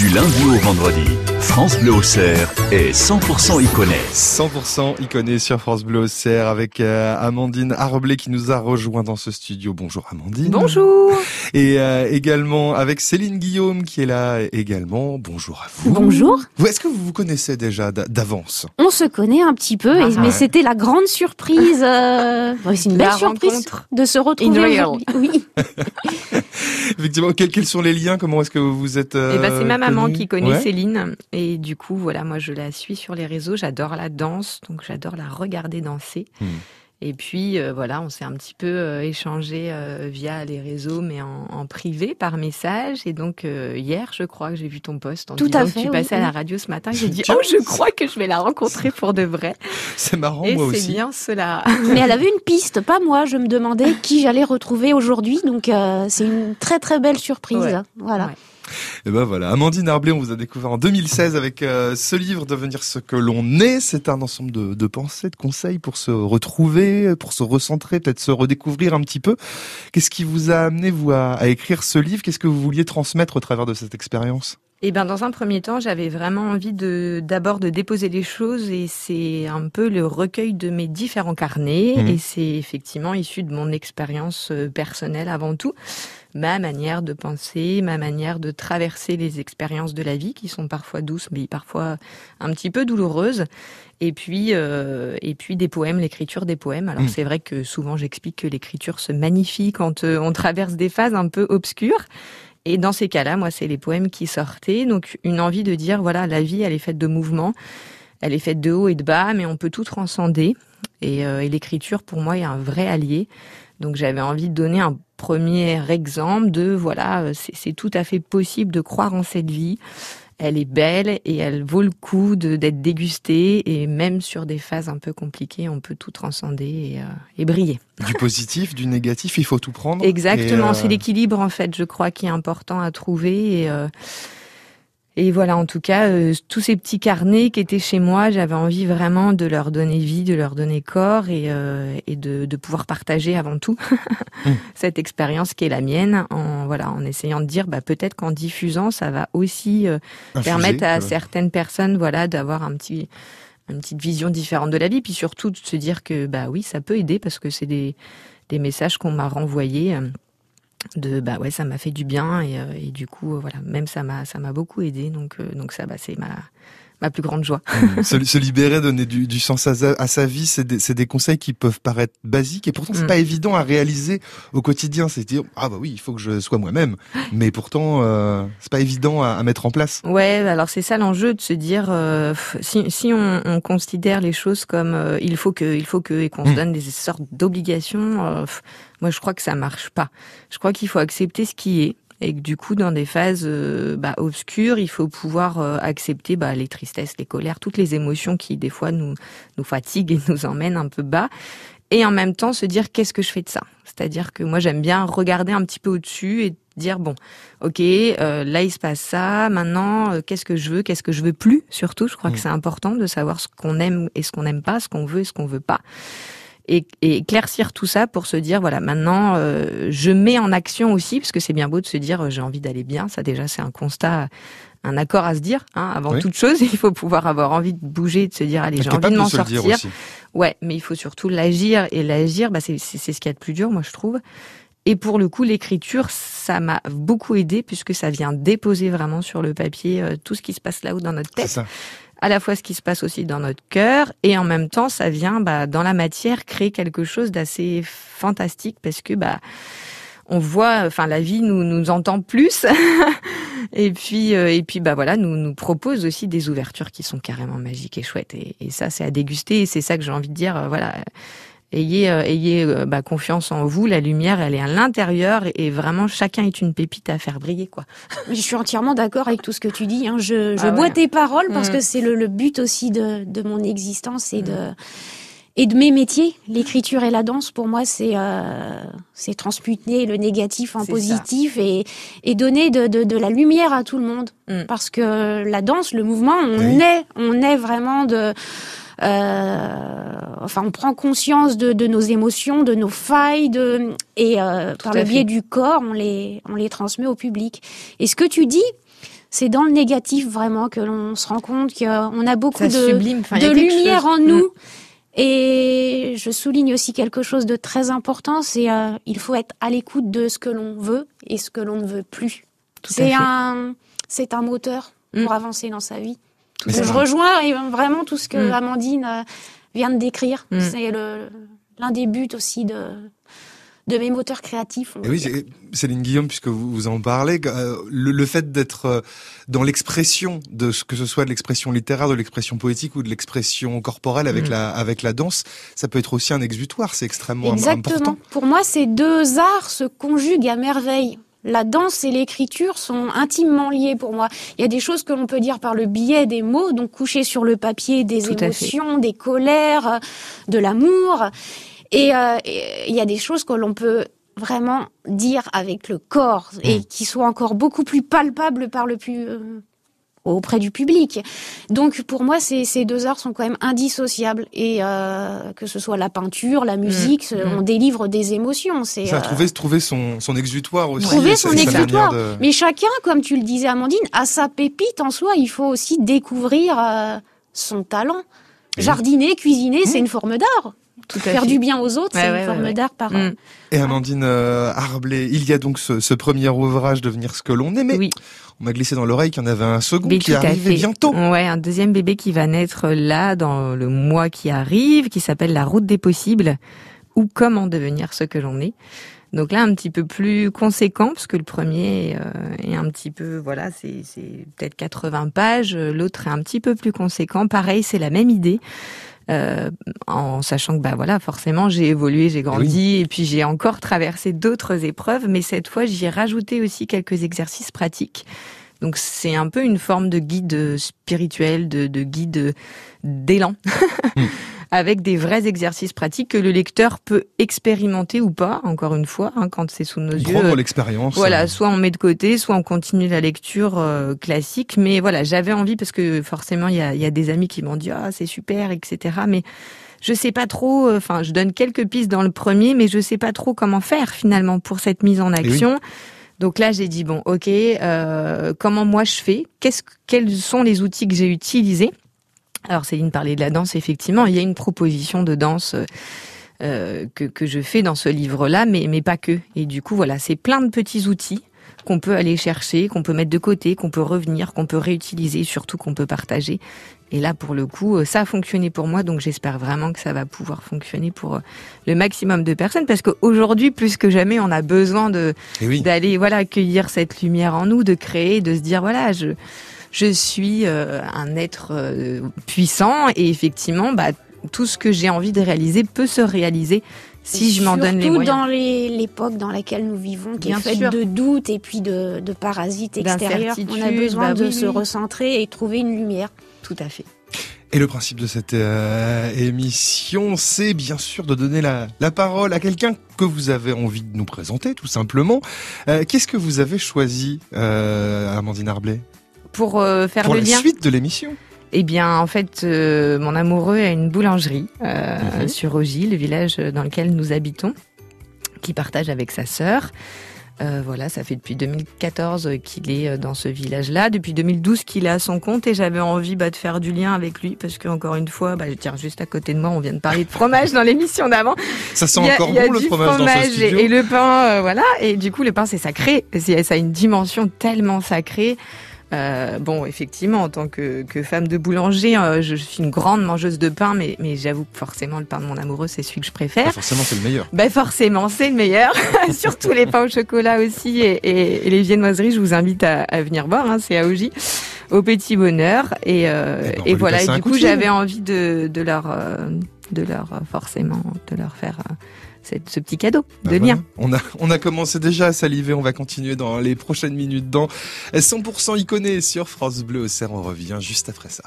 Du lundi au vendredi, France Bleu Auxerre est 100% Iconé. 100% Iconé sur France Bleu Auxerre avec euh, Amandine Arblé qui nous a rejoint dans ce studio. Bonjour Amandine. Bonjour. Et euh, également avec Céline Guillaume qui est là également. Bonjour à vous. Bonjour. Est-ce que vous vous connaissez déjà d'a- d'avance? On se connaît un petit peu, et- Ah, mais ouais. c'était la grande surprise. euh, C'est une La belle surprise rencontre de se retrouver in real. aujourd'hui. Oui. Effectivement, quels, quels sont les liens Comment est-ce que vous vous êtes euh, Et ben c'est ma maman connus qui connaît Ouais. Céline et du coup voilà moi je la suis sur les réseaux, j'adore la danse donc j'adore la regarder danser. Hmm. Et puis euh, voilà, on s'est un petit peu euh, échangé euh, via les réseaux mais en, en privé par message et donc euh, hier je crois que j'ai vu ton post en Tout disant à que fait, tu oui, passais à la radio ce matin, j'ai dit oh je crois que je vais la rencontrer pour de vrai. C'est marrant, et moi c'est aussi. bien cela. Mais elle avait une piste, pas moi. Je me demandais qui j'allais retrouver aujourd'hui, donc euh, c'est une très très belle surprise. Ouais. Voilà. Ouais. Et ben voilà, Amandine Arblé, on vous a découvert en 2016 avec euh, ce livre Devenir ce que l'on est. C'est un ensemble de, de pensées, de conseils pour se retrouver, pour se recentrer, peut-être se redécouvrir un petit peu. Qu'est-ce qui vous a amené vous à écrire ce livre? Qu'est-ce que vous vouliez transmettre au travers de cette expérience? Eh ben, dans un premier temps, j'avais vraiment envie de d'abord de déposer les choses et c'est un peu le recueil de mes différents carnets Mhm. et c'est effectivement issu de mon expérience euh, personnelle avant tout, ma manière de penser, ma manière de traverser les expériences de la vie qui sont parfois douces mais parfois un petit peu douloureuses. Et puis euh, et puis des poèmes, l'écriture des poèmes. Alors Mhm. c'est vrai que souvent j'explique que l'écriture se magnifie quand euh, on traverse des phases un peu obscures. Et dans ces cas-là, moi, c'est les poèmes qui sortaient. Donc, une envie de dire, voilà, la vie, elle est faite de mouvements, elle est faite de haut et de bas, mais on peut tout transcender. Et, euh, et l'écriture, pour moi, est un vrai allié. Donc, j'avais envie de donner un premier exemple de, voilà, euh, c'est c'est tout à fait possible de croire en cette vie. Elle est belle et elle vaut le coup d'être dégustée. Et même sur des phases un peu compliquées, on peut tout transcender et, euh, et briller. Du positif, du négatif, il faut tout prendre. Exactement, Et, euh, c'est l'équilibre en fait, je crois, qui est important à trouver. Et, euh, et voilà, en tout cas, euh, tous ces petits carnets qui étaient chez moi, j'avais envie vraiment de leur donner vie, de leur donner corps et, euh, et de, de pouvoir partager avant tout Mm. cette expérience qui est la mienne, en voilà, en essayant de dire, bah, peut-être qu'en diffusant, ça va aussi euh, infuser, permettre à certaines personnes, voilà, d'avoir un petit une petite vision différente de la vie, puis surtout de se dire que bah oui, ça peut aider parce que c'est des des messages qu'on m'a renvoyés de bah ouais, ça m'a fait du bien et, euh, et du coup euh, voilà, même ça m'a ça m'a beaucoup aidé. Donc euh, donc ça bah c'est ma ma plus grande joie. se, se libérer, donner du, du sens à, sa- à sa vie, c'est des, conseils qui peuvent paraître basiques et pourtant c'est Mm. pas évident à réaliser au quotidien. C'est dire ah bah oui, il faut que je sois moi-même, mais pourtant euh, c'est pas évident à, à mettre en place. Ouais, alors c'est ça l'enjeu de se dire euh, si, si on, on considère les choses comme euh, il faut que il faut que et qu'on se Mm. donne des sortes d'obligations, euh, moi je crois que ça marche pas. Je crois qu'il faut accepter ce qui est et que du coup dans des phases euh, bah, obscures, il faut pouvoir euh, accepter bah, les tristesses, les colères, toutes les émotions qui des fois nous nous fatiguent et nous emmènent un peu bas. Et en même temps se dire qu'est-ce que je fais de ça? C'est-à-dire que moi j'aime bien regarder un petit peu au-dessus et dire bon ok, euh, là il se passe ça, maintenant euh, qu'est-ce que je veux, qu'est-ce que je veux plus, surtout, je crois que c'est important de savoir ce qu'on aime et ce qu'on n'aime pas, ce qu'on veut et ce qu'on veut pas. Et, et éclaircir tout ça pour se dire voilà maintenant euh, je mets en action aussi parce que c'est bien beau de se dire euh, j'ai envie d'aller bien ça déjà c'est un constat un accord à se dire hein, avant Oui. toute chose il faut pouvoir avoir envie de bouger de se dire allez j'ai envie de m'en sortir. Ouais, mais il faut surtout l'agir et l'agir, bah c'est c'est ce qu'il y a de plus dur, moi je trouve. Et pour le coup, l'écriture, ça m'a beaucoup aidé puisque ça vient déposer vraiment sur le papier euh, tout ce qui se passe là-haut dans notre tête, ça. À la fois ce qui se passe aussi dans notre cœur, et en même temps, ça vient bah, dans la matière créer quelque chose d'assez fantastique parce que bah on voit, enfin la vie nous nous entend plus, et puis euh, et puis bah voilà nous nous propose aussi des ouvertures qui sont carrément magiques et chouettes, et, ça c'est à déguster, et c'est ça que j'ai envie de dire, euh, voilà. Ayez, euh, ayez euh, bah, confiance en vous. La lumière, elle est à l'intérieur et vraiment chacun est une pépite à faire briller, quoi. Je suis entièrement d'accord avec tout ce que tu dis. Hein. Je, je Ah bois ouais. tes paroles parce Mm. que c'est le, le but aussi de, de mon existence et de et de mes métiers. L'écriture et la danse, pour moi, c'est euh, c'est transmuter le négatif en positif et, et donner de, de, de la lumière à tout le monde. Mm. Parce que la danse, le mouvement, on Oui. est on est vraiment de enfin, on prend conscience de, de nos émotions, de nos failles, de et euh, par le biais du corps, on les on les transmet au public. Et ce que tu dis, c'est dans le négatif vraiment que l'on se rend compte qu'on a beaucoup Ça de, sublime. Enfin, de lumière chose- en nous. Et je souligne aussi quelque chose de très important, c'est euh, il faut être à l'écoute de ce que l'on veut et ce que l'on ne veut plus. C'est un, c'est un moteur pour Mm. avancer dans sa vie. Je rejoins et vraiment tout ce que Mm. Amandine euh, vient de décrire. Mm. C'est l'un des buts aussi de, de mes moteurs créatifs. Et oui, Céline Guillaume, puisque vous, vous en parlez, euh, le, le fait d'être euh, dans l'expression de ce que ce soit de l'expression littéraire, de l'expression poétique ou de l'expression corporelle avec Mm. la avec la danse, ça peut être aussi un exutoire. C'est extrêmement im- Exactement. important. Pour moi, ces deux arts se conjuguent à merveille. La danse et l'écriture sont intimement liés pour moi. Il y a des choses que l'on peut dire par le biais des mots, donc coucher sur le papier des Tout émotions, des colères, de l'amour. Et euh, et il y a des choses que l'on peut vraiment dire avec le corps et Mm. qui soient encore beaucoup plus palpables par le pu- euh, auprès du public. Donc pour moi, ces, ces deux arts sont quand même indissociables et euh, que ce soit la peinture, la musique, ce- Mm. on délivre des émotions. C'est Ça, euh, trouver trouver son son exutoire aussi. Trouver son exutoire. de- Mais chacun, comme tu le disais Amandine, a sa pépite en soi. Il faut aussi découvrir euh, son talent. Jardiner, cuisiner, c'est une forme d'art. Tout Faire du bien aux autres, Ouais, c'est ouais, une forme ouais, d'art par Mm. Et Amandine euh, Arblay, il y a donc ce, ce premier ouvrage Devenir ce que l'on est, mais Oui. on m'a glissé dans l'oreille qu'il y en avait un second Mais qui arrivait bientôt. Ouais, un deuxième bébé qui va naître là dans le mois qui arrive, qui s'appelle La route des possibles ou Comment devenir ce que l'on est. Donc là, un petit peu plus conséquent, parce que le premier euh, est un petit peu, voilà, c'est c'est peut-être 80 pages. L'autre est un petit peu plus conséquent. Pareil, c'est la même idée. Euh, en sachant que bah voilà forcément j'ai évolué j'ai grandi et puis j'ai encore traversé d'autres épreuves mais cette fois j'y ai rajouté aussi quelques exercices pratiques. Donc c'est un peu une forme de guide spirituel, de, de guide d'élan, Mm. avec des vrais exercices pratiques que le lecteur peut expérimenter ou pas, encore une fois, hein, quand c'est sous nos yeux. Prendre l'expérience. Voilà, euh, soit on met de côté, soit on continue la lecture euh, classique. Mais voilà, j'avais envie parce que forcément il y a, y a des amis qui m'ont dit ah c'est super, etc. Mais je sais pas trop. euh, Enfin, je donne quelques pistes dans le premier, mais je sais pas trop comment faire finalement pour cette mise en Eh action. Donc là, j'ai dit bon, ok, euh, comment moi je fais? Qu'est-ce, quels sont les outils que j'ai utilisés? Alors Céline parlait de la danse, effectivement, il y a une proposition de danse. euh, euh, que, que je fais dans ce livre-là, mais, mais pas que. Et du coup, voilà, c'est plein de petits outils qu'on peut aller chercher, qu'on peut mettre de côté, qu'on peut revenir, qu'on peut réutiliser, surtout qu'on peut partager. Et là, pour le coup, euh, ça a fonctionné pour moi, donc j'espère vraiment que ça va pouvoir fonctionner pour euh, le maximum de personnes, parce qu'aujourd'hui, plus que jamais, on a besoin de oui. d'aller voilà accueillir cette lumière en nous, de créer, de se dire voilà, je je suis euh, un être euh, puissant et effectivement, bah tout ce que j'ai envie de réaliser peut se réaliser si je m'en donne les Surtout moyens. dans les- l'époque dans laquelle nous vivons, qui Bien est faite de doutes et puis de, de parasites extérieurs. On a besoin bah de oui, se oui. recentrer et trouver une lumière. Tout à fait. Et le principe de cette euh, émission, c'est bien sûr de donner la, la parole à quelqu'un que vous avez envie de nous présenter, tout simplement. Euh, Qu'est-ce que vous avez choisi, euh, Amandine Arblay, Pour euh, faire pour le la lien. suite de l'émission Eh bien, en fait, euh, mon amoureux a une boulangerie euh, Mhm. sur Ogy, le village dans lequel nous habitons, qui partage avec sa sœur. Euh, voilà, ça fait depuis 2014 qu'il est dans ce village-là, depuis 2012 qu'il est à son compte et j'avais envie bah, de faire du lien avec lui parce que encore une fois, bah, je tiens juste à côté de moi, on vient de parler de fromage dans l'émission d'avant. Ça sent a- encore a bon le du fromage, dans ce et, studio. et le pain, euh, voilà. Et du coup, le pain c'est sacré, ça a une dimension tellement sacrée. Euh, bon, effectivement, en tant que, que femme de boulanger, euh, je suis une grande mangeuse de pain, mais, mais j'avoue que forcément, le pain de mon amoureux, c'est celui que je Bah, préfère. forcément, c'est le meilleur. Ben forcément, c'est le meilleur. Surtout les pains au chocolat aussi et, et- et les viennoiseries. Je vous invite à, à venir voir. Hein, c'est à Ogy, au Petit Bonheur. Et, euh, Eh ben, et voilà. Et du coup j'avais envie de, de leur, euh, de leur euh, forcément, de leur faire euh, cette- ce petit cadeau Bah de voilà. lien. On a, on a commencé déjà à saliver, on va continuer dans les prochaines minutes dans 100% Iconé sur France Bleu au Cerf. On revient juste après ça.